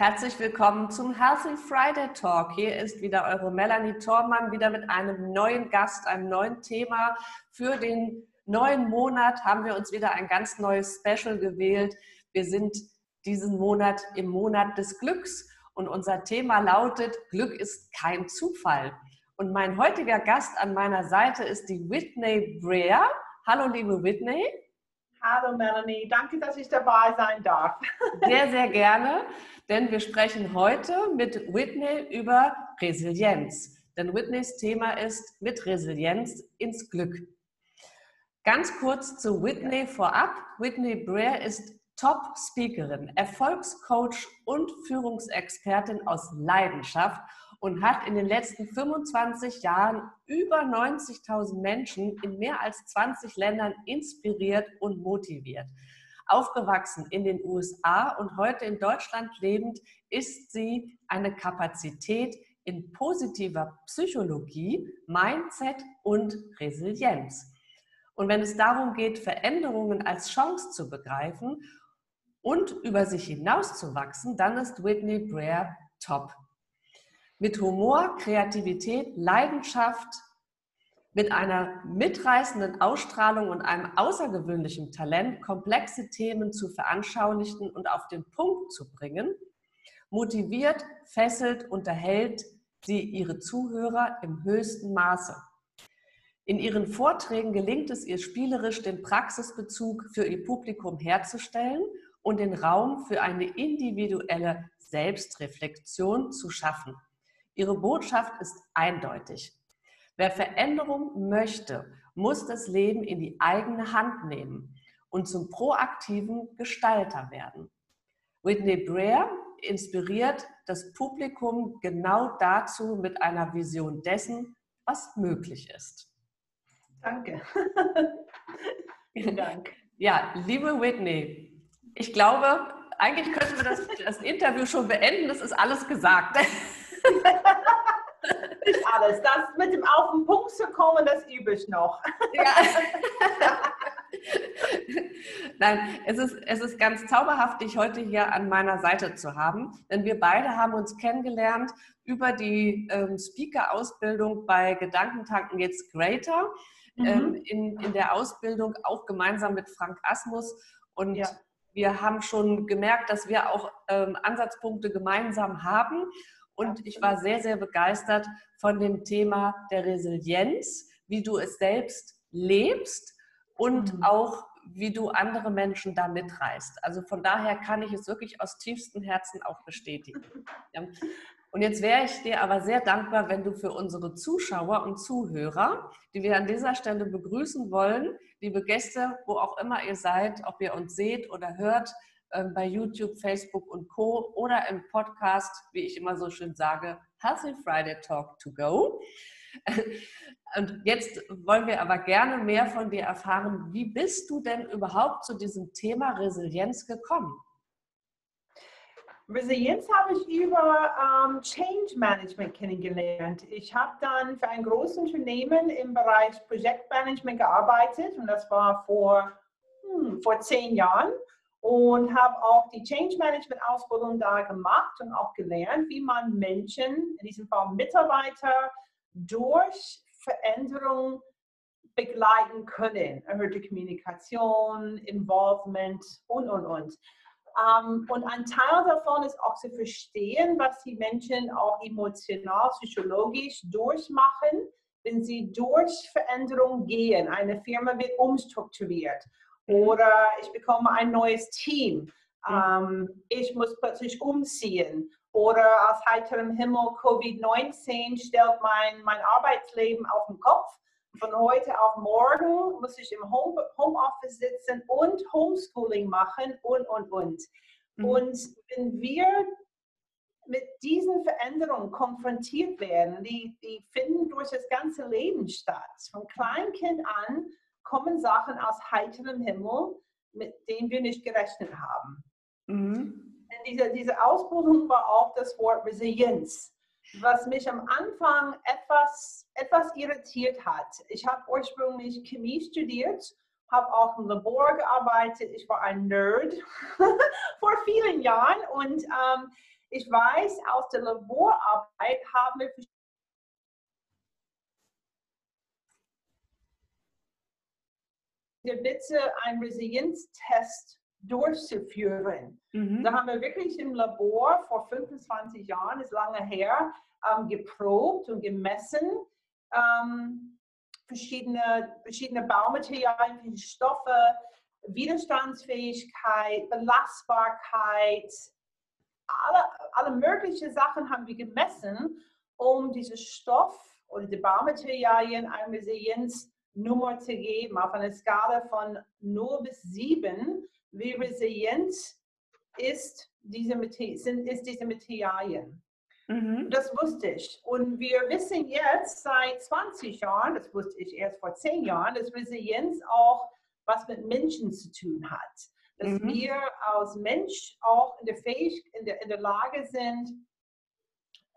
Herzlich willkommen zum Healthy Friday Talk. Hier ist wieder eure Melanie Thormann, wieder mit einem neuen Gast, einem neuen Thema. Für den neuen Monat haben wir uns wieder ein ganz neues Special gewählt. Wir sind diesen Monat im Monat des Glücks und unser Thema lautet, Glück ist kein Zufall. Und mein heutiger Gast an meiner Seite ist die Whitney Breer. Hallo, liebe Whitney. Hallo Melanie, danke, dass ich dabei sein darf. Sehr, sehr gerne, denn wir sprechen heute mit Whitney über Resilienz. Denn Whitneys Thema ist mit Resilienz ins Glück. Ganz kurz zu Whitney vorab. Whitney Breer ist Top-Speakerin, Erfolgscoach und Führungsexpertin aus Leidenschaft und hat in den letzten 25 Jahren über 90.000 Menschen in mehr als 20 Ländern inspiriert und motiviert. Aufgewachsen in den USA und heute in Deutschland lebend, ist sie eine Kapazität in positiver Psychologie, Mindset und Resilienz. Und wenn es darum geht, Veränderungen als Chance zu begreifen und über sich hinauszuwachsen, dann ist Whitney Breer top mit Humor, Kreativität, Leidenschaft, mit einer mitreißenden Ausstrahlung und einem außergewöhnlichen Talent, komplexe Themen zu veranschaulichen und auf den Punkt zu bringen, motiviert, fesselt, unterhält sie ihre Zuhörer im höchsten Maße. In ihren Vorträgen gelingt es ihr spielerisch, den Praxisbezug für ihr Publikum herzustellen und den Raum für eine individuelle Selbstreflexion zu schaffen. Ihre Botschaft ist eindeutig. Wer Veränderung möchte, muss das Leben in die eigene Hand nehmen und zum proaktiven Gestalter werden. Whitney Breer inspiriert das Publikum genau dazu mit einer Vision dessen, was möglich ist. Danke. Vielen Dank. Ja, liebe Whitney, ich glaube, eigentlich könnten wir das, das Interview schon beenden. Das ist alles gesagt. Nicht alles. Das mit dem auf den Punkt zu kommen, das übe ich noch. Ja. Nein, es ist, es ist ganz zauberhaft, dich heute hier an meiner Seite zu haben, denn wir beide haben uns kennengelernt über die ähm, Speaker-Ausbildung bei Gedankentanken jetzt Greater, mhm. ähm, in, in der Ausbildung auch gemeinsam mit Frank Asmus und ja. wir haben schon gemerkt, dass wir auch ähm, Ansatzpunkte gemeinsam haben und ich war sehr, sehr begeistert von dem Thema der Resilienz, wie du es selbst lebst und mhm. auch wie du andere Menschen da mitreißt. Also von daher kann ich es wirklich aus tiefstem Herzen auch bestätigen. Und jetzt wäre ich dir aber sehr dankbar, wenn du für unsere Zuschauer und Zuhörer, die wir an dieser Stelle begrüßen wollen, liebe Gäste, wo auch immer ihr seid, ob ihr uns seht oder hört, bei YouTube, Facebook und Co. oder im Podcast, wie ich immer so schön sage, Healthy Friday Talk to Go. Und jetzt wollen wir aber gerne mehr von dir erfahren. Wie bist du denn überhaupt zu diesem Thema Resilienz gekommen? Resilienz habe ich über um, Change Management kennengelernt. Ich habe dann für ein großes Unternehmen im Bereich Projektmanagement gearbeitet und das war vor, hm, vor zehn Jahren und habe auch die Change Management Ausbildung da gemacht und auch gelernt, wie man Menschen, in diesem Fall Mitarbeiter, durch Veränderung begleiten können. Erhöhte Kommunikation, Involvement und, und, und. Um, und ein Teil davon ist auch zu verstehen, was die Menschen auch emotional, psychologisch durchmachen, wenn sie durch Veränderung gehen. Eine Firma wird umstrukturiert oder ich bekomme ein neues Team. Ähm, ich muss plötzlich umziehen. Oder aus heiterem Himmel Covid-19 stellt mein, mein Arbeitsleben auf den Kopf. Von heute auf morgen muss ich im Home, Homeoffice sitzen und Homeschooling machen und, und, und. Mhm. Und wenn wir mit diesen Veränderungen konfrontiert werden, die, die finden durch das ganze Leben statt. Von Kleinkind an kommen Sachen aus heiterem Himmel, mit denen wir nicht gerechnet haben. Mhm. Diese, diese Ausbildung war auch das Wort Resilienz, was mich am Anfang etwas, etwas irritiert hat. Ich habe ursprünglich Chemie studiert habe auch im Labor gearbeitet. Ich war ein Nerd vor vielen Jahren und ähm, ich weiß, aus der Laborarbeit haben wir bitte einen Resilienztest durchzuführen. Mhm. Da haben wir wirklich im Labor vor 25 Jahren, ist lange her, ähm, geprobt und gemessen. Ähm, verschiedene, verschiedene Baumaterialien, Stoffe, Widerstandsfähigkeit, Belastbarkeit, alle, alle möglichen Sachen haben wir gemessen, um diesen Stoff oder die Baumaterialien eine Resilienznummer zu geben, auf einer Skala von 0 bis 7, wie resilient ist diese, sind, ist diese Materialien. Mhm. Das wusste ich. Und wir wissen jetzt seit 20 Jahren, das wusste ich erst vor 10 Jahren, dass Resilienz auch was mit Menschen zu tun hat. Dass mhm. wir als Mensch auch in der, Fähig in der, in der Lage sind,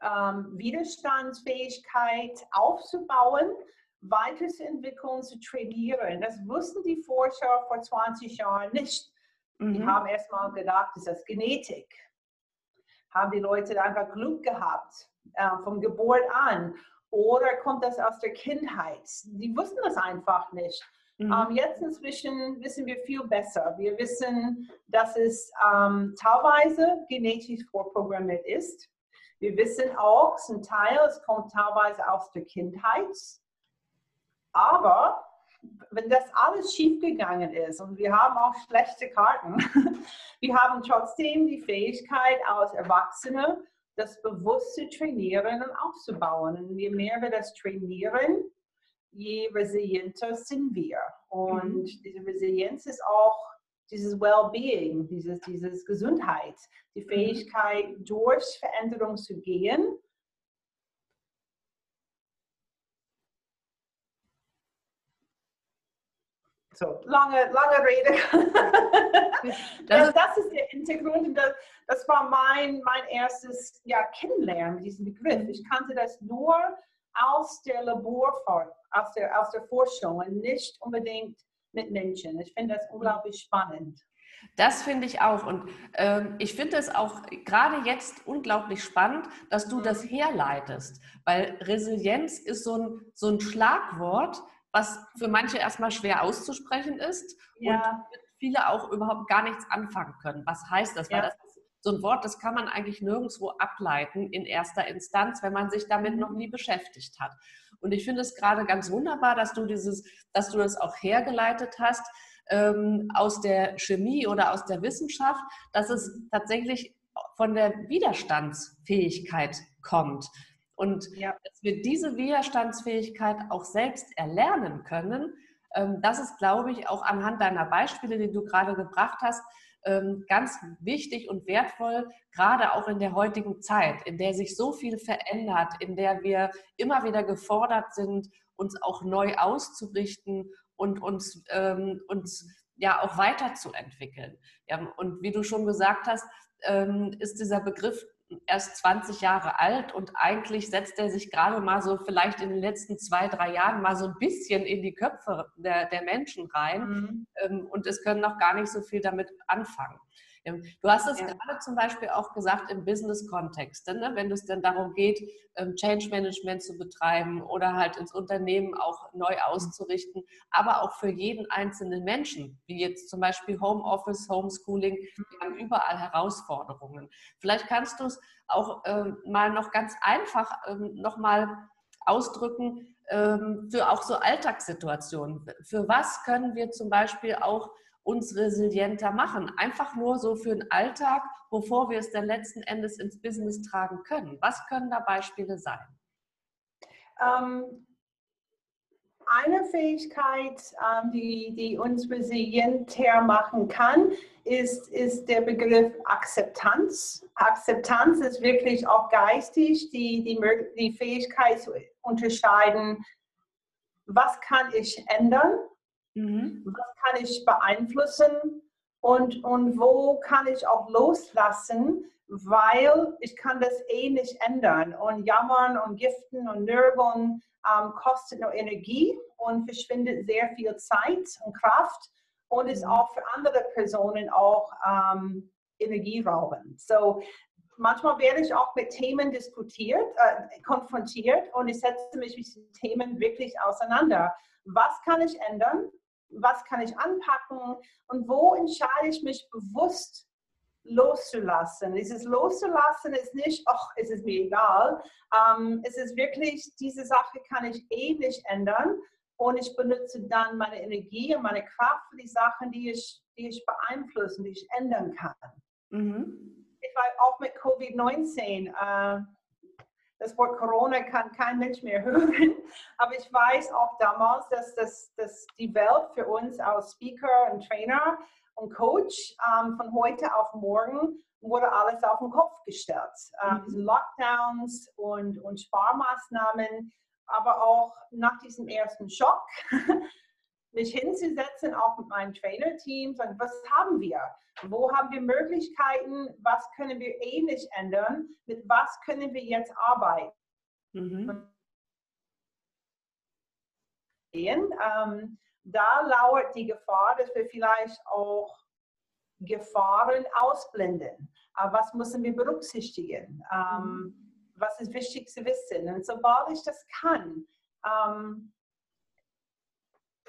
ähm, Widerstandsfähigkeit aufzubauen, weiterzuentwickeln, zu trainieren. Das wussten die Forscher vor 20 Jahren nicht. Mhm. Die haben erstmal gedacht, das ist Genetik haben die Leute einfach Glück gehabt äh, vom Geburt an? Oder kommt das aus der Kindheit? Die wussten das einfach nicht. Mhm. Ähm, jetzt inzwischen wissen wir viel besser. Wir wissen, dass es ähm, teilweise genetisch vorprogrammiert ist. Wir wissen auch, zum Teil, es kommt teilweise aus der Kindheit. Aber wenn das alles schiefgegangen ist und wir haben auch schlechte Karten, wir haben trotzdem die Fähigkeit als Erwachsene, das bewusst zu trainieren und aufzubauen. Und je mehr wir das trainieren, je resilienter sind wir. Und mhm. diese Resilienz ist auch dieses Well-Being, dieses, dieses Gesundheit, die mhm. Fähigkeit, durch Veränderung zu gehen So, lange, lange Rede. das, ist, das ist der Hintergrund und das, das war mein, mein erstes ja, Kennenlernen, diesen Begriff. Ich kannte das nur aus der Laborform, aus der, aus der Forschung und nicht unbedingt mit Menschen. Ich finde das unglaublich spannend. Das finde ich auch. Und ähm, ich finde es auch gerade jetzt unglaublich spannend, dass du das mhm. herleitest. Weil Resilienz ist so ein, so ein Schlagwort, was für manche erstmal schwer auszusprechen ist ja. und viele auch überhaupt gar nichts anfangen können. Was heißt das? Ja. Weil das ist so ein Wort, das kann man eigentlich nirgendwo ableiten in erster Instanz, wenn man sich damit noch nie beschäftigt hat. Und ich finde es gerade ganz wunderbar, dass du dieses, dass du das auch hergeleitet hast ähm, aus der Chemie oder aus der Wissenschaft, dass es tatsächlich von der Widerstandsfähigkeit kommt. Und ja. dass wir diese Widerstandsfähigkeit auch selbst erlernen können, ähm, das ist, glaube ich, auch anhand deiner Beispiele, die du gerade gebracht hast, ähm, ganz wichtig und wertvoll, gerade auch in der heutigen Zeit, in der sich so viel verändert, in der wir immer wieder gefordert sind, uns auch neu auszurichten und uns, ähm, uns ja auch weiterzuentwickeln. Ja, und wie du schon gesagt hast, ist dieser Begriff erst 20 Jahre alt und eigentlich setzt er sich gerade mal so vielleicht in den letzten zwei, drei Jahren mal so ein bisschen in die Köpfe der, der Menschen rein mhm. Ähm, und es können noch gar nicht so viel damit anfangen. Du hast es ja. gerade zum Beispiel auch gesagt im Business-Kontext, ne? wenn es dann darum geht, ähm, Change Management zu betreiben oder halt ins Unternehmen auch neu auszurichten, aber auch für jeden einzelnen Menschen, wie jetzt zum Beispiel Homeoffice, Homeschooling, wir haben überall Herausforderungen. Vielleicht kannst du es auch ähm, mal noch ganz einfach ähm, nochmal ausdrücken ähm, für auch so Alltagssituationen. Für was können wir zum Beispiel auch uns resilienter machen. Einfach nur so für den Alltag, bevor wir es dann letzten Endes ins Business tragen können. Was können da Beispiele sein? Ähm, eine Fähigkeit, ähm, die, die uns resilienter machen kann, ist, ist der Begriff Akzeptanz. Akzeptanz ist wirklich auch geistig die, die, die Fähigkeit zu unterscheiden, was kann ich ändern, mhm. was kann ich beeinflussen und, und wo kann ich auch loslassen, weil ich kann das eh nicht ändern. Und jammern und giften und nörgeln ähm, kostet nur Energie und verschwindet sehr viel Zeit und Kraft und ist mhm. auch für andere Personen auch ähm, energieraubend. So, manchmal werde ich auch mit Themen diskutiert, äh, konfrontiert und ich setze mich mit diesen Themen wirklich auseinander. Was kann ich ändern? Was kann ich anpacken? Und wo entscheide ich mich bewusst loszulassen. Dieses Loszulassen ist nicht, ach, es ist mir egal. Ähm, es ist wirklich, diese Sache kann ich eh nicht ändern. Und ich benutze dann meine Energie und meine Kraft für die Sachen, die ich, die ich beeinflussen, die ich ändern kann. Mhm. Ich war auch mit Covid-19. Äh, das Wort Corona kann kein Mensch mehr hören, aber ich weiß auch damals, dass, dass, dass die Welt für uns als Speaker und Trainer und Coach ähm, von heute auf morgen wurde alles auf den Kopf gestellt. Ähm, mhm. Diese Lockdowns und, und Sparmaßnahmen, aber auch nach diesem ersten Schock, mich hinzusetzen, auch mit meinem Trainerteam, sagen, was haben wir? Wo haben wir Möglichkeiten? Was können wir nicht ändern? Mit was können wir jetzt arbeiten? Mhm. Ähm, da lauert die Gefahr, dass wir vielleicht auch Gefahren ausblenden. Aber was müssen wir berücksichtigen? Ähm, was ist wichtig zu wissen? Und sobald ich das kann, ähm,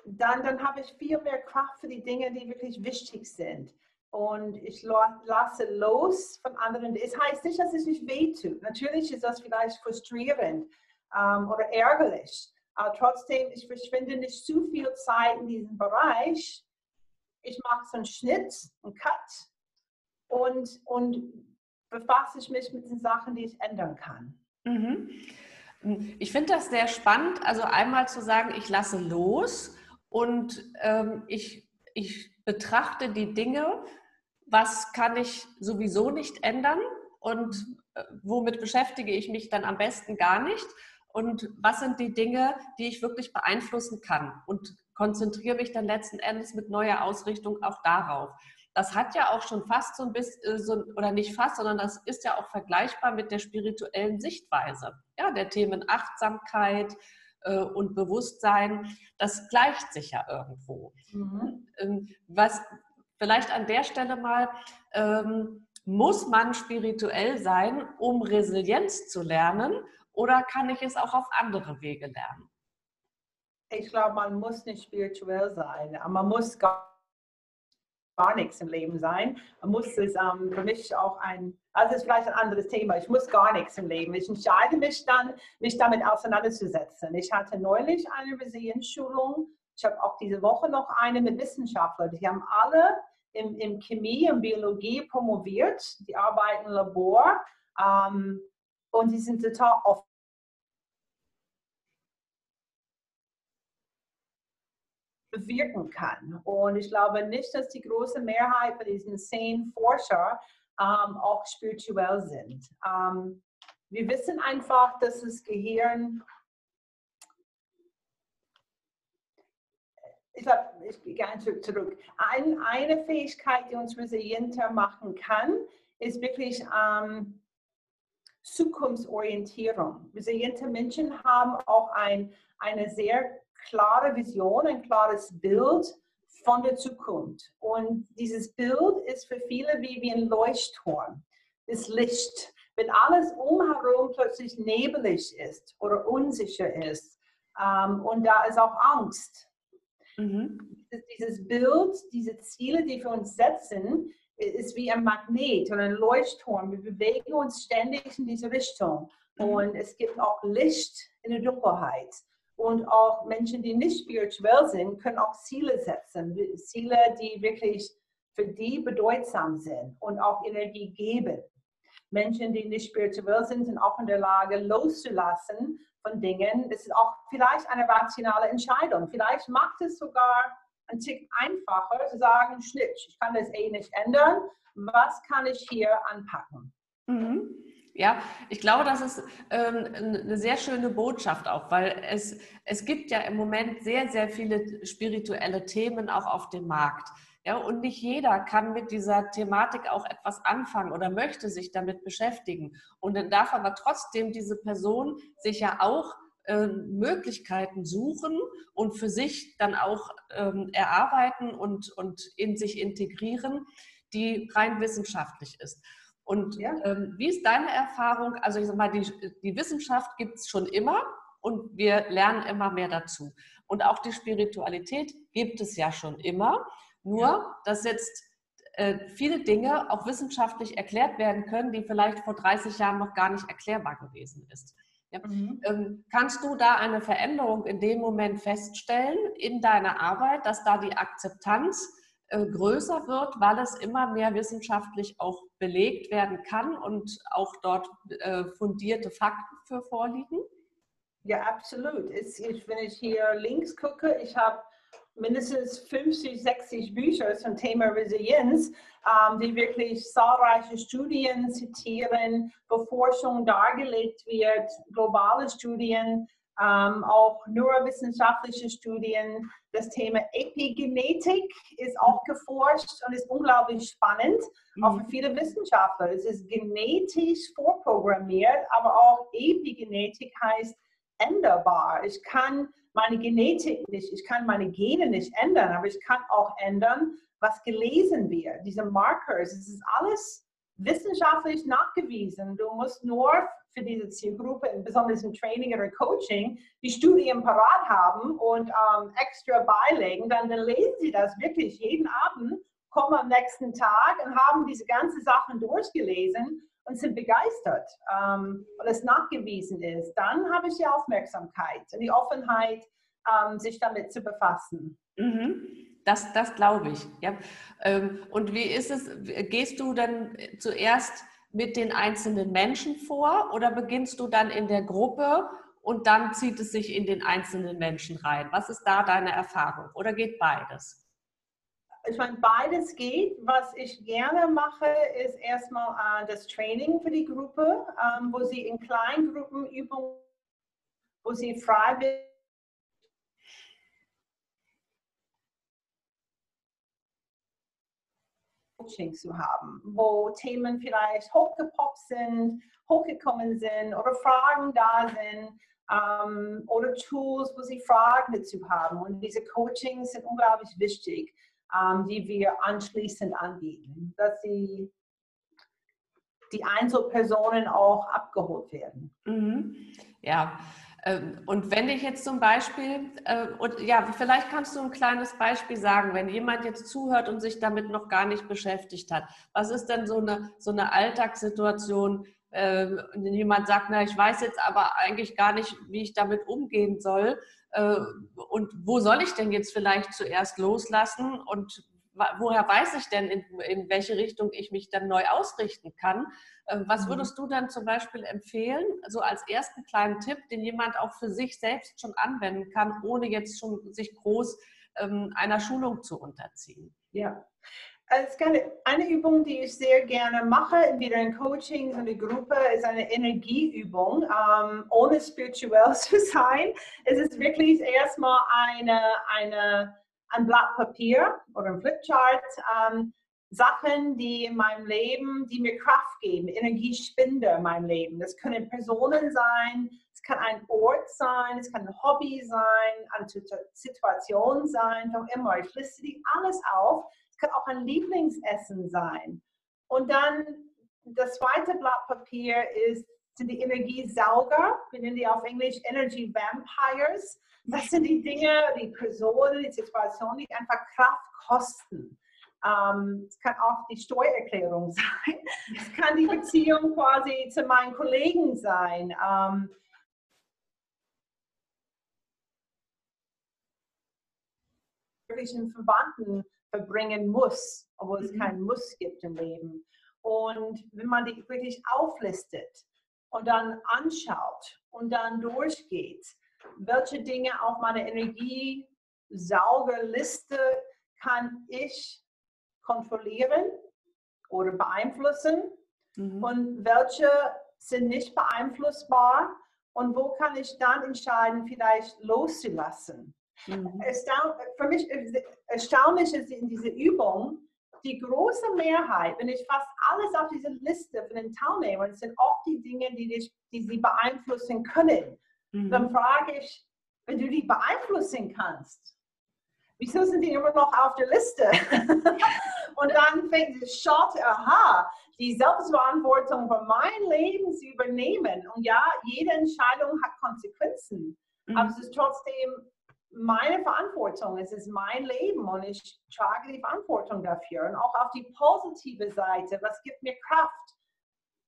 dann, dann habe ich viel mehr Kraft für die Dinge, die wirklich wichtig sind. Und ich lasse los von anderen. Es heißt nicht, dass es nicht wehtut. Natürlich ist das vielleicht frustrierend ähm, oder ärgerlich. Aber trotzdem, ich verschwinde nicht zu viel Zeit in diesem Bereich. Ich mache so einen Schnitt, einen Cut und, und befasse ich mich mit den Sachen, die ich ändern kann. Mhm. Ich finde das sehr spannend, also einmal zu sagen, ich lasse los und ähm, ich, ich betrachte die Dinge, was kann ich sowieso nicht ändern und äh, womit beschäftige ich mich dann am besten gar nicht und was sind die Dinge, die ich wirklich beeinflussen kann und konzentriere mich dann letzten Endes mit neuer Ausrichtung auch darauf. Das hat ja auch schon fast so ein bisschen, äh, oder nicht fast, sondern das ist ja auch vergleichbar mit der spirituellen Sichtweise, ja, der Themen Achtsamkeit äh, und Bewusstsein. Das gleicht sich ja irgendwo. Mhm. Ähm, was vielleicht an der Stelle mal, ähm, muss man spirituell sein, um Resilienz zu lernen? Oder kann ich es auch auf andere Wege lernen? Ich glaube, man muss nicht spirituell sein. Man muss gar, gar nichts im Leben sein. Man muss es ähm, für mich auch ein, also ist vielleicht ein anderes Thema. Ich muss gar nichts im Leben. Ich entscheide mich dann, mich damit auseinanderzusetzen. Ich hatte neulich eine Resilienzschulung. Ich habe auch diese Woche noch eine mit Wissenschaftlern. Die haben alle in, in Chemie und Biologie promoviert. Die arbeiten im Labor. Ähm, und sie sind total offen bewirken kann. Und ich glaube nicht, dass die große Mehrheit von diesen zehn Forscher ähm, auch spirituell sind. Ähm, wir wissen einfach, dass das Gehirn, ich glaube, ich gehe gerne zurück. Ein, eine Fähigkeit, die uns resilienter machen kann, ist wirklich ähm, Zukunftsorientierung. Resiliente Menschen haben auch ein, eine sehr klare Vision, ein klares Bild von der Zukunft. Und dieses Bild ist für viele wie, wie ein Leuchtturm, das Licht. Wenn alles umherum plötzlich nebelig ist oder unsicher ist ähm, und da ist auch Angst. Mhm. Dieses Bild, diese Ziele, die wir uns setzen, ist wie ein Magnet oder ein Leuchtturm. Wir bewegen uns ständig in diese Richtung. Mhm. Und es gibt auch Licht in der Dunkelheit. Und auch Menschen, die nicht spirituell sind, können auch Ziele setzen. Ziele, die wirklich für die bedeutsam sind und auch Energie geben. Menschen, die nicht spirituell sind, sind auch in der Lage loszulassen von Dingen. Das ist auch vielleicht eine rationale Entscheidung. Vielleicht macht es sogar ein Tick einfacher zu sagen, Schnitsch, ich kann das eh nicht ändern. Was kann ich hier anpacken? Mhm. Ja, ich glaube, das ist ähm, eine sehr schöne Botschaft auch, weil es, es gibt ja im Moment sehr, sehr viele spirituelle Themen auch auf dem Markt. Ja, und nicht jeder kann mit dieser Thematik auch etwas anfangen oder möchte sich damit beschäftigen. Und dann darf aber trotzdem diese Person sich ja auch äh, Möglichkeiten suchen und für sich dann auch ähm, erarbeiten und, und in sich integrieren, die rein wissenschaftlich ist. Und ja. ähm, wie ist deine Erfahrung? Also ich sag mal, die, die Wissenschaft gibt es schon immer und wir lernen immer mehr dazu. Und auch die Spiritualität gibt es ja schon immer. Nur, dass jetzt äh, viele Dinge auch wissenschaftlich erklärt werden können, die vielleicht vor 30 Jahren noch gar nicht erklärbar gewesen ist. Ja. Mhm. Ähm, kannst du da eine Veränderung in dem Moment feststellen in deiner Arbeit, dass da die Akzeptanz äh, größer wird, weil es immer mehr wissenschaftlich auch belegt werden kann und auch dort äh, fundierte Fakten für vorliegen? Ja, absolut. Ich, wenn ich hier links gucke, ich habe mindestens 50, 60 Bücher zum Thema Resilienz, ähm, die wirklich zahlreiche Studien zitieren, wo Forschung dargelegt wird, globale Studien, ähm, auch neurowissenschaftliche Studien. Das Thema Epigenetik ist auch geforscht und ist unglaublich spannend, mhm. auch für viele Wissenschaftler. Es ist genetisch vorprogrammiert, aber auch Epigenetik heißt änderbar. Ich kann meine Genetik nicht, ich kann meine Gene nicht ändern, aber ich kann auch ändern, was gelesen wird. Diese Markers, es ist alles wissenschaftlich nachgewiesen. Du musst nur für diese Zielgruppe, besonders im Training oder Coaching, die Studien parat haben und ähm, extra beilegen, dann, dann lesen sie das wirklich jeden Abend, kommen am nächsten Tag und haben diese ganzen Sachen durchgelesen und sind begeistert, ähm, weil es nachgewiesen ist, dann habe ich die Aufmerksamkeit und die Offenheit, ähm, sich damit zu befassen. Mhm. Das, das glaube ich. Ja. Ähm, und wie ist es, gehst du dann zuerst mit den einzelnen Menschen vor oder beginnst du dann in der Gruppe und dann zieht es sich in den einzelnen Menschen rein? Was ist da deine Erfahrung oder geht beides? Ich meine, beides geht. Was ich gerne mache, ist erstmal äh, das Training für die Gruppe, ähm, wo sie in Kleingruppen üben, wo sie freiwillig Coaching zu haben, wo Themen vielleicht hochgepoppt sind, hochgekommen sind oder Fragen da sind ähm, oder Tools, wo sie Fragen dazu haben. Und diese Coachings sind unglaublich wichtig ähm, die wir anschließend anbieten, dass sie die Einzelpersonen auch abgeholt werden. Mhm. Ja, ähm, und wenn ich jetzt zum Beispiel, äh, und ja, vielleicht kannst du ein kleines Beispiel sagen, wenn jemand jetzt zuhört und sich damit noch gar nicht beschäftigt hat, was ist denn so eine, so eine Alltagssituation, äh, wenn jemand sagt, na, ich weiß jetzt aber eigentlich gar nicht, wie ich damit umgehen soll, äh, und wo soll ich denn jetzt vielleicht zuerst loslassen und woher weiß ich denn, in, in welche Richtung ich mich dann neu ausrichten kann? Äh, was mhm. würdest du dann zum Beispiel empfehlen, so als ersten kleinen Tipp, den jemand auch für sich selbst schon anwenden kann, ohne jetzt schon sich groß ähm, einer Schulung zu unterziehen? Ja, eine, eine Übung, die ich sehr gerne mache, entweder in Coaching oder Gruppe, ist eine Energieübung, ähm, ohne spirituell zu sein. Es ist wirklich erstmal eine, eine, ein Blatt Papier oder ein Flipchart, ähm, Sachen, die in meinem Leben, die mir Kraft geben, Energiespender in meinem Leben. Das können Personen sein, es kann ein Ort sein, es kann ein Hobby sein, eine Situation sein, doch immer. Ich liste die alles auf es kann auch ein Lieblingsessen sein. Und dann das zweite Blatt Papier ist, sind die Energiesauger. Wir nennen die auf Englisch Energy Vampires. Das sind die Dinge, die Personen, die Situationen, die einfach Kraft kosten. Ähm, es kann auch die Steuererklärung sein. Es kann die Beziehung quasi zu meinen Kollegen sein. Ähm, Verwandten verbringen muss, obwohl es mhm. keinen Muss gibt im Leben. Und wenn man die wirklich auflistet und dann anschaut und dann durchgeht, welche Dinge auf meiner Energiesaugerliste kann ich kontrollieren oder beeinflussen mhm. und welche sind nicht beeinflussbar und wo kann ich dann entscheiden, vielleicht loszulassen. Mhm. für mich erstaunlich ist in dieser Übung, die große Mehrheit, wenn ich fast alles auf dieser Liste von den Teilnehmern, sind oft die Dinge, die, dich, die sie beeinflussen können. Mhm. Dann frage ich, wenn du die beeinflussen kannst, wieso sind die immer noch auf der Liste? und dann fängt es schaut, aha, die Selbstverantwortung für mein Leben zu übernehmen. Und ja, jede Entscheidung hat Konsequenzen. Mhm. Aber es ist trotzdem meine Verantwortung. Es ist mein Leben und ich trage die Verantwortung dafür. Und auch auf die positive Seite, was gibt mir Kraft?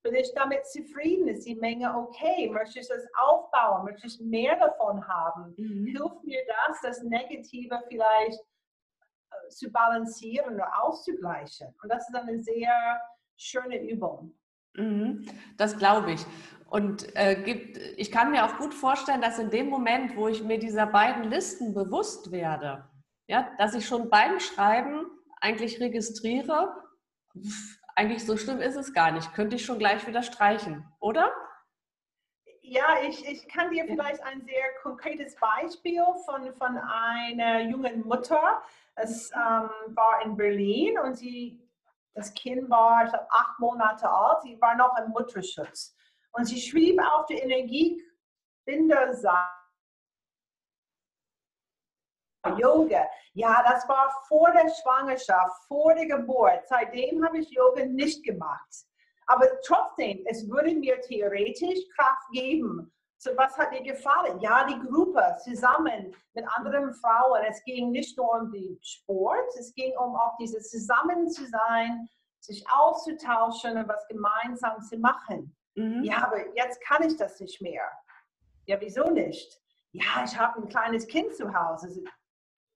Bin ich damit zufrieden? Ist die Menge okay? Möchte ich das aufbauen? Möchte ich mehr davon haben? Mhm. Hilft mir das, das Negative vielleicht äh, zu balancieren oder auszugleichen? Und das ist eine sehr schöne Übung. Mhm. Das glaube ich. Und äh, gibt, ich kann mir auch gut vorstellen, dass in dem Moment, wo ich mir dieser beiden Listen bewusst werde, ja, dass ich schon beim Schreiben eigentlich registriere, eigentlich so schlimm ist es gar nicht, könnte ich schon gleich wieder streichen, oder? Ja, ich, ich kann dir vielleicht ein sehr konkretes Beispiel von, von einer jungen Mutter. Es ähm, war in Berlin und sie das Kind war, ich glaube, acht Monate alt. Sie war noch im Mutterschutz. Und sie schrieb auf der Energiebinderseite, Yoga. Ja, das war vor der Schwangerschaft, vor der Geburt. Seitdem habe ich Yoga nicht gemacht. Aber trotzdem, es würde mir theoretisch Kraft geben. So, was hat dir gefallen? Ja, die Gruppe zusammen mit anderen Frauen. Es ging nicht nur um den Sport, es ging um auch dieses Zusammen zu sein, sich auszutauschen und was gemeinsam zu machen. Mhm. Ja, aber jetzt kann ich das nicht mehr. Ja, wieso nicht? Ja, ich habe ein kleines Kind zu Hause.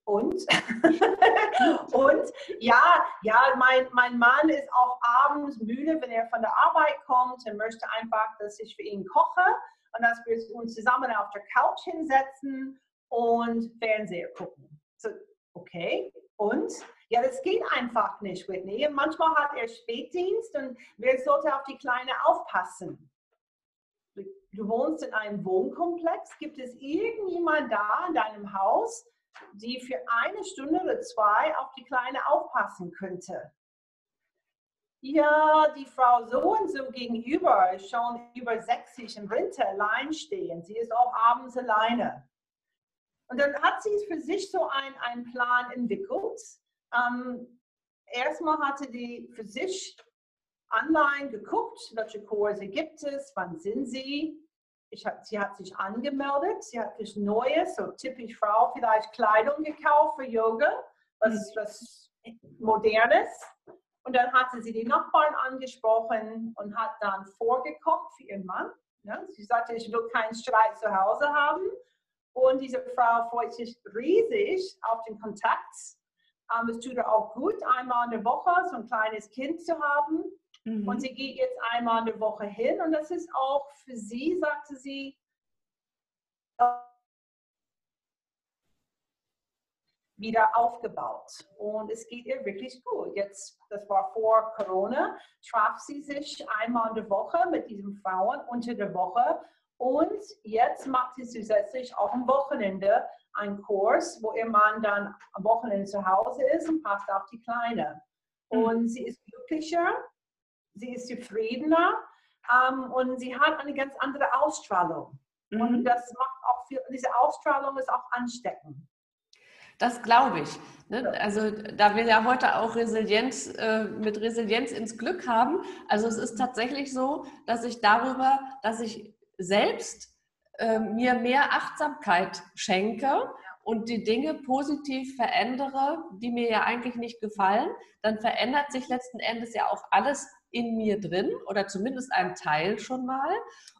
Und? und ja, ja, mein, mein Mann ist auch abends müde, wenn er von der Arbeit kommt. Er möchte einfach, dass ich für ihn koche und dass wir uns zusammen auf der Couch hinsetzen und Fernseher gucken. So, okay, und? Ja, das geht einfach nicht, Whitney. Manchmal hat er Spätdienst und wer sollte auf die Kleine aufpassen? Du wohnst in einem Wohnkomplex. Gibt es irgendjemand da in deinem Haus, die für eine Stunde oder zwei auf die Kleine aufpassen könnte? Ja, die Frau so und so gegenüber ist schon über 60 im Winter allein stehen. Sie ist auch abends alleine. Und dann hat sie für sich so ein, einen Plan entwickelt. Ähm, erstmal hatte die für sich online geguckt, welche Kurse gibt es, wann sind sie. Ich hab, sie hat sich angemeldet, sie hat sich Neues, so typisch Frau, vielleicht Kleidung gekauft für Yoga, was, was Modernes. Und dann hatte sie die Nachbarn angesprochen und hat dann vorgekocht für ihren Mann. Ja, sie sagte, ich will keinen Streit zu Hause haben. Und diese Frau freut sich riesig auf den Kontakt. Ähm, es tut ihr auch gut, einmal in der Woche so ein kleines Kind zu haben. Mhm. Und sie geht jetzt einmal in der Woche hin. Und das ist auch für sie, sagte sie, wieder aufgebaut. Und es geht ihr wirklich gut. Jetzt, das war vor Corona, traf sie sich einmal in der Woche mit diesen Frauen unter der Woche. Und jetzt macht sie zusätzlich auch am Wochenende einen Kurs, wo ihr Mann dann am Wochenende zu Hause ist und passt auf die Kleine. Mhm. Und sie ist glücklicher, sie ist zufriedener ähm, und sie hat eine ganz andere Ausstrahlung. Mhm. Und das macht auch viel, diese Ausstrahlung ist auch ansteckend. Das glaube ich. Ne? Also da wir ja heute auch Resilienz äh, mit Resilienz ins Glück haben. Also es ist tatsächlich so, dass ich darüber, dass ich selbst äh, mir mehr Achtsamkeit schenke und die Dinge positiv verändere, die mir ja eigentlich nicht gefallen, dann verändert sich letzten Endes ja auch alles in mir drin oder zumindest ein Teil schon mal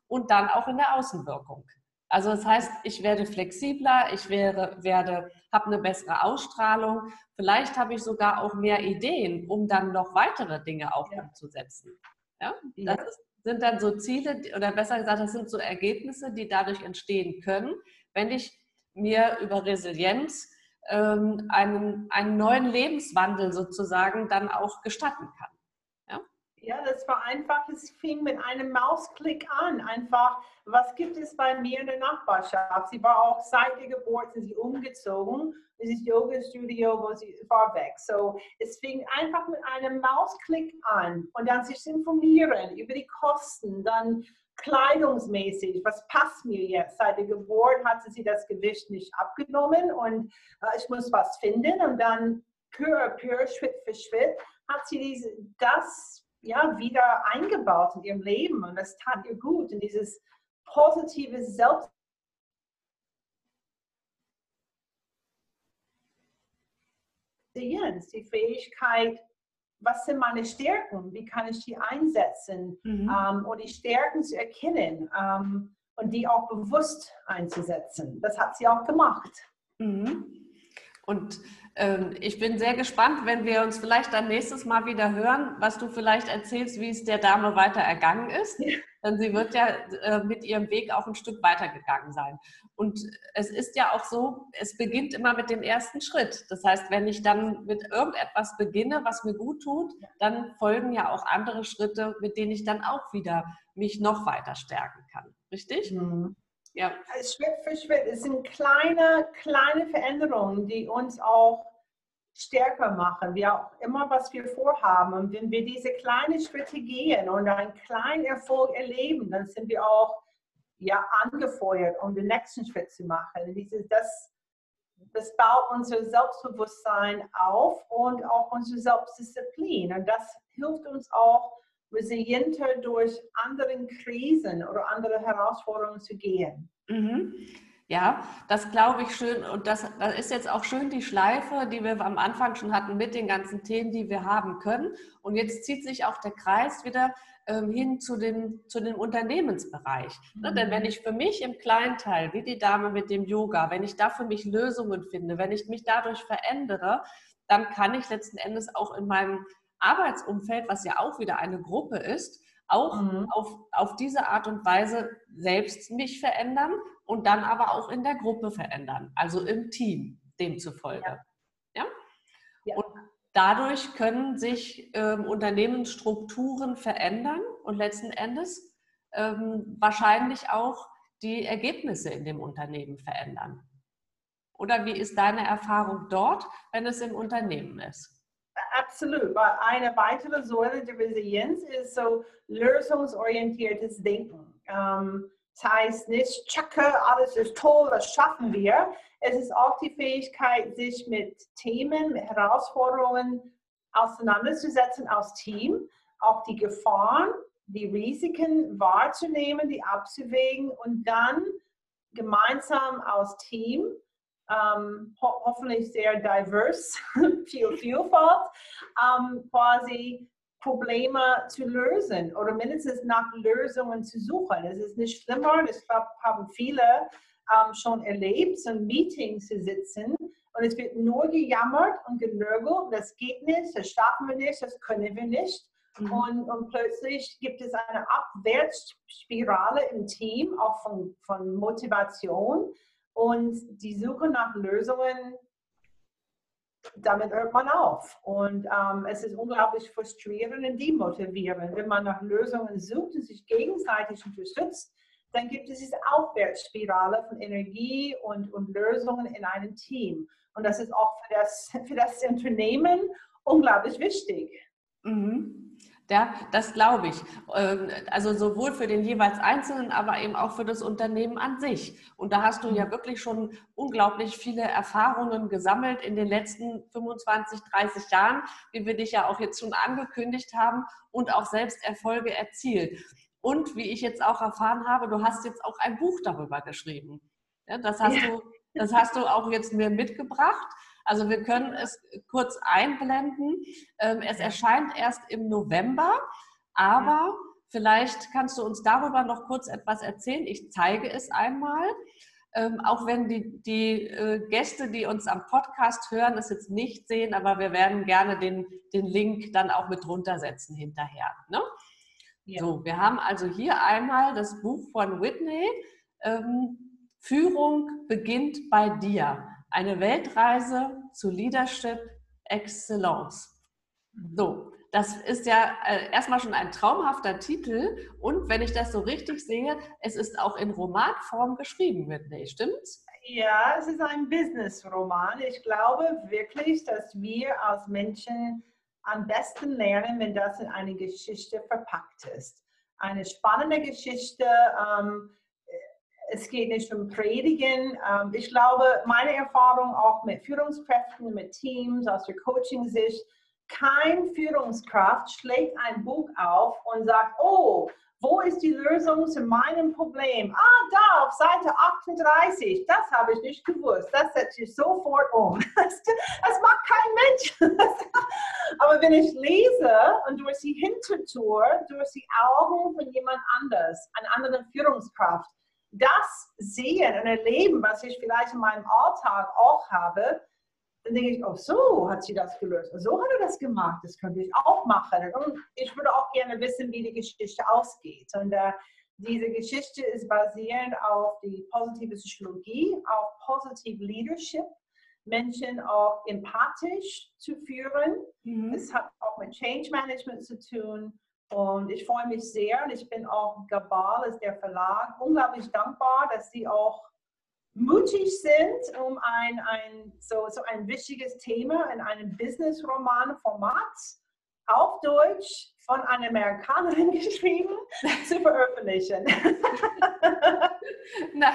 und dann auch in der Außenwirkung. Also das heißt, ich werde flexibler, ich wäre, werde, habe eine bessere Ausstrahlung. Vielleicht habe ich sogar auch mehr Ideen, um dann noch weitere Dinge auch ja. umzusetzen. Ja? Das ja. Ist, sind dann so Ziele oder besser gesagt, das sind so Ergebnisse, die dadurch entstehen können, wenn ich mir über Resilienz ähm, einen, einen neuen Lebenswandel sozusagen dann auch gestatten kann. Ja, das war einfach, es fing mit einem Mausklick an. Einfach, was gibt es bei mir in der Nachbarschaft? Sie war auch seit der Geburt, sind sie umgezogen. Dieses Yoga-Studio, wo sie war weg. So, es fing einfach mit einem Mausklick an und dann sich informieren über die Kosten, dann kleidungsmäßig, was passt mir jetzt? Seit der Geburt hatte sie das Gewicht nicht abgenommen und äh, ich muss was finden und dann peu à Schritt für Schritt, hat sie diese, das ja, wieder eingebaut in ihrem Leben und das tat ihr gut. Und dieses positive Selbst die Fähigkeit, was sind meine Stärken, wie kann ich die einsetzen mhm. ähm, und die Stärken zu erkennen ähm, und die auch bewusst einzusetzen. Das hat sie auch gemacht. Mhm. Und ähm, ich bin sehr gespannt, wenn wir uns vielleicht dann nächstes Mal wieder hören, was du vielleicht erzählst, wie es der Dame weiter ergangen ist. Denn sie wird ja äh, mit ihrem Weg auch ein Stück weitergegangen sein. Und es ist ja auch so, es beginnt immer mit dem ersten Schritt. Das heißt, wenn ich dann mit irgendetwas beginne, was mir gut tut, dann folgen ja auch andere Schritte, mit denen ich dann auch wieder mich noch weiter stärken kann. Richtig? Mhm. Ja. Schritt für Schritt. Es sind kleine, kleine Veränderungen, die uns auch stärker machen, wie auch immer, was wir vorhaben. Und wenn wir diese kleinen Schritte gehen und einen kleinen Erfolg erleben, dann sind wir auch ja, angefeuert, um den nächsten Schritt zu machen. Dieses, das, das baut unser Selbstbewusstsein auf und auch unsere Selbstdisziplin. Und das hilft uns auch, resilienter durch andere Krisen oder andere Herausforderungen zu gehen. Mhm. Ja, das glaube ich schön. Und das, das, ist jetzt auch schön die Schleife, die wir am Anfang schon hatten mit den ganzen Themen, die wir haben können. Und jetzt zieht sich auch der Kreis wieder ähm, hin zu, den, zu dem Unternehmensbereich. Ne? Mhm. Denn wenn ich für mich im kleinen Teil, wie die Dame mit dem Yoga, wenn ich da für mich Lösungen finde, wenn ich mich dadurch verändere, dann kann ich letzten Endes auch in meinem Arbeitsumfeld, was ja auch wieder eine Gruppe ist, auch mhm. auf, auf diese Art und Weise selbst mich verändern und dann aber auch in der Gruppe verändern, also im Team demzufolge. Ja? ja? Und dadurch können sich ähm, Unternehmensstrukturen verändern und letzten Endes ähm, wahrscheinlich auch die Ergebnisse in dem Unternehmen verändern. Oder wie ist deine Erfahrung dort, wenn es im Unternehmen ist? Absolut. Eine weitere Säule der Resilienz ist so lösungsorientiertes Denken. Ähm, das heißt nicht, tschacke, alles ist toll, das schaffen wir. Es ist auch die Fähigkeit, sich mit Themen, mit Herausforderungen auseinanderzusetzen als Team, auch die Gefahren, die Risiken wahrzunehmen, die abzuwägen und dann gemeinsam als Team ähm, ho hoffentlich sehr divers, viel Vielfalt, ähm, quasi Probleme zu lösen oder mindestens nach Lösungen zu suchen. Es ist nicht schlimmer, das haben viele ähm, schon erlebt, so in Meetings zu sitzen und es wird nur gejammert und genörgelt, das geht nicht, das schaffen wir nicht, das können wir nicht. Mhm. Und, und, plötzlich gibt es eine Abwärtsspirale im Team, auch von, von Motivation. Und die Suche nach Lösungen, damit hört man auf. Und ähm, es ist unglaublich frustrierend und demotivierend. Wenn man nach Lösungen sucht und sich gegenseitig unterstützt, dann gibt es diese Aufwärtsspirale von Energie und, und Lösungen in einem Team. Und das ist auch für das, für das Unternehmen unglaublich wichtig. Mhm. Ja, das glaube ich. Ähm, also sowohl für den jeweils Einzelnen, aber eben auch für das Unternehmen an sich. Und da hast du ja mhm. wirklich schon unglaublich viele Erfahrungen gesammelt in den letzten 25, 30 Jahren, wie wir dich ja auch jetzt schon angekündigt haben und auch selbst Erfolge erzielt. Und wie ich jetzt auch erfahren habe, du hast jetzt auch ein Buch darüber geschrieben. Ja, das, hast ja. du, das hast du auch jetzt mir mitgebracht. Also wir können es kurz einblenden. Ähm, es erscheint erst im November, aber vielleicht kannst du uns darüber noch kurz etwas erzählen. Ich zeige es einmal. Ähm, auch wenn die, die äh, Gäste, die uns am Podcast hören, es jetzt nicht sehen, aber wir werden gerne den, den Link dann auch mit drunter setzen hinterher. Ne? Ja. So, wir haben also hier einmal das Buch von Whitney. Ähm, Führung beginnt bei dir. Eine Weltreise zu Leadership Excellence. So, das ist ja äh, erstmal schon ein traumhafter Titel. Und wenn ich das so richtig sehe, es ist auch in Romanform geschrieben, Whitney, stimmt's? Ja, es ist ein Business-Roman. Ich glaube wirklich, dass wir als Menschen am besten lernen, wenn das in eine Geschichte verpackt ist. Eine spannende Geschichte. Ähm, es geht nicht um Predigen. Ähm, ich glaube, meine Erfahrung auch mit Führungskräften, mit Teams aus der Coaching-Sicht, kein Führungskraft schlägt ein Buch auf und sagt, oh, wo ist die Lösung zu meinem Problem? Ah, da auf Seite 38. Das habe ich nicht gewusst. Das setze ich sofort um. Das, das macht kein Mensch. Aber wenn ich lese und durch die Hintertür, durch die Augen von jemand anders, einer anderen Führungskraft, das sehen und erleben, was ich vielleicht in meinem Alltag auch habe, dann denke ich, oh, so hat sie das gelöst. So hat er das gemacht. Das könnte ich auch machen. Und ich würde auch gerne wissen, wie die Geschichte ausgeht. Und äh, diese Geschichte ist basierend auf die positive Psychologie, auf positive Leadership, Menschen auch empathisch zu führen. Mhm. Es hat auch mit Change Management zu tun. Und ich freue mich sehr und ich bin auch Gabal, ist der Verlag, unglaublich dankbar, dass sie auch mutig sind, um ein, ein, so, so ein wichtiges Thema in einem Business-Roman-Format auf Deutsch von einer Amerikanerin geschrieben zu veröffentlichen. Na,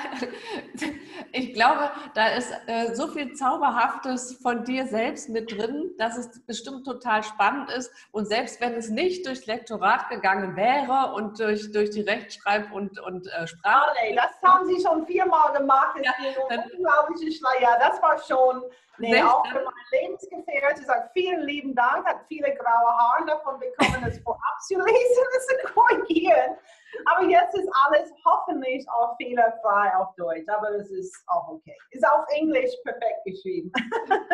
ich glaube, da ist äh, so viel Zauberhaftes von dir selbst mit drin, dass es bestimmt total spannend ist. Und selbst wenn es nicht durchs Lektorat gegangen wäre und durch, durch die Rechtschreib- und, und äh, Sprache. Oh, nee, das haben Sie schon viermal gemacht. Ja, dann, unglaublich Ja, das war schon. Nee, auch für meinen Lebensgefährte. Ich sage vielen lieben Dank, hat viele graue Haare davon bekommen, das vorab zu lesen und zu korrigieren. Aber jetzt ist alles hoffentlich auch fehlerfrei auf Deutsch, aber das ist auch okay. Ist auf Englisch perfekt geschrieben.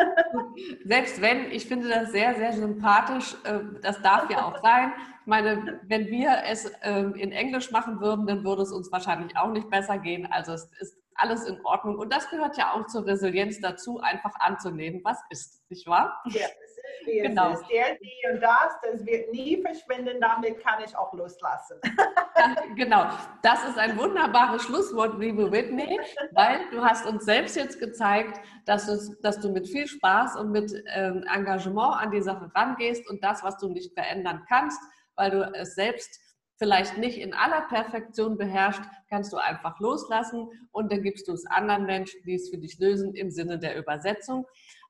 Selbst wenn, ich finde das sehr, sehr sympathisch, äh, das darf ja auch sein. Ich meine, wenn wir es ähm, in Englisch machen würden, dann würde es uns wahrscheinlich auch nicht besser gehen. Also es ist alles in Ordnung. Und das gehört ja auch zur Resilienz dazu, einfach anzunehmen, was ist, nicht wahr? Ja, wie genau. es ist. Der, die und das, das wird nie verschwinden, damit kann ich auch loslassen. Genau, das ist ein wunderbares Schlusswort, liebe Whitney, weil du hast uns selbst jetzt gezeigt, dass, es, dass du mit viel Spaß und mit ähm, Engagement an die Sache rangehst und das, was du nicht verändern kannst, weil du es selbst vielleicht nicht in aller Perfektion beherrscht, kannst du einfach loslassen und dann gibst du es anderen Menschen, die es für dich lösen im Sinne der Übersetzung.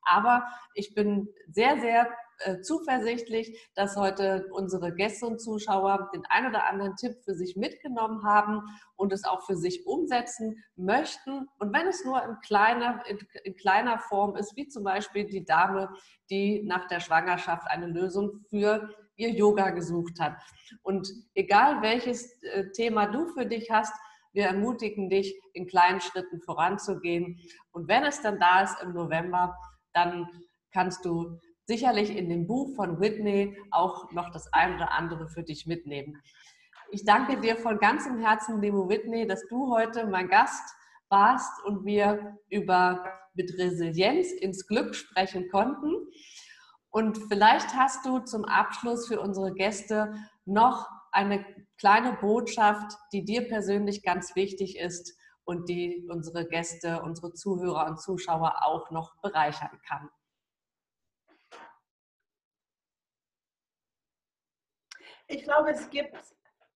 Aber ich bin sehr, sehr äh, zuversichtlich, dass heute unsere Gäste und Zuschauer den ein oder anderen Tipp für sich mitgenommen haben und es auch für sich umsetzen möchten. Und wenn es nur in kleiner, in, in kleiner Form ist, wie zum Beispiel die Dame, die nach der Schwangerschaft eine Lösung für ihr Yoga gesucht hat. Und egal welches äh, Thema du für dich hast, wir ermutigen dich, in kleinen Schritten voranzugehen. Und wenn es dann da ist im November, dann kannst du sicherlich in dem Buch von Whitney auch noch das ein oder andere für dich mitnehmen. Ich danke dir von ganzem Herzen, liebe Whitney, dass du heute mein Gast warst und wir über mit Resilienz ins Glück sprechen konnten. Und vielleicht hast du zum Abschluss für unsere Gäste noch eine kleine Botschaft, die dir persönlich ganz wichtig ist und die unsere Gäste, unsere Zuhörer und Zuschauer auch noch bereichern kann. Ich glaube, es gibt,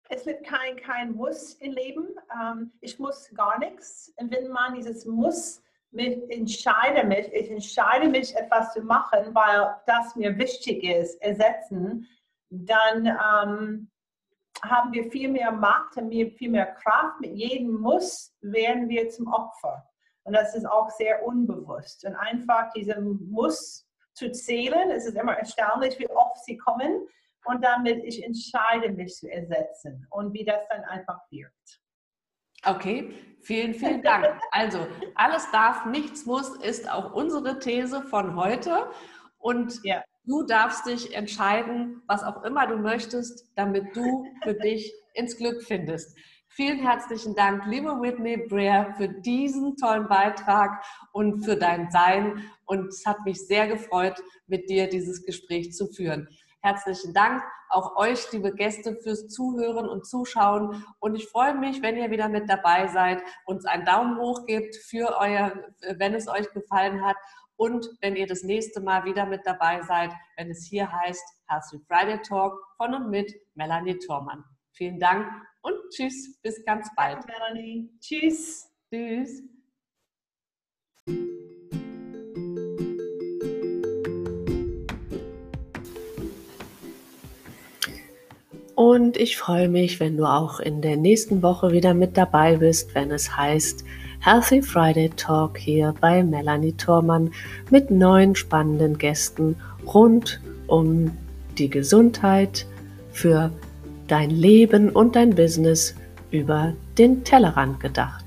es wird kein, kein Muss im Leben. Ähm, ich muss gar nichts. Und wenn man dieses Muss mich entscheide mich, ich entscheide mich, etwas zu machen, weil das mir wichtig ist, ersetzen, dann ähm, haben wir viel mehr Macht, haben wir viel mehr Kraft. Mit jedem Muss werden wir zum Opfer. Und das ist auch sehr unbewusst. Und einfach diesem Muss zu zählen, es ist immer erstaunlich, wie oft sie kommen. Und damit ich entscheide mich zu ersetzen und wie das dann einfach wirkt. Okay, vielen, vielen Dank. Also, alles darf, nichts muss, ist auch unsere These von heute. Und ja. Du darfst dich entscheiden, was auch immer du möchtest, damit du für dich ins Glück findest. Vielen herzlichen Dank, liebe Whitney Breer, für diesen tollen Beitrag und für dein Sein. Und es hat mich sehr gefreut, mit dir dieses Gespräch zu führen. Herzlichen Dank auch euch, liebe Gäste, fürs Zuhören und Zuschauen. Und ich freue mich, wenn ihr wieder mit dabei seid, uns einen Daumen hoch gebt für euer, wenn es euch gefallen hat. Und wenn ihr das nächste Mal wieder mit dabei seid, wenn es hier heißt Healthy Friday Talk von und mit Melanie Thormann. Vielen Dank und tschüss, bis ganz bald. Danke, Melanie. Tschüss. Tschüss. Und ich freue mich, wenn du auch in der nächsten Woche wieder mit dabei bist, wenn es heißt Healthy Friday Talk hier bei Melanie Thormann mit neun spannenden Gästen rund um die Gesundheit für dein Leben und dein Business über den Tellerrand gedacht.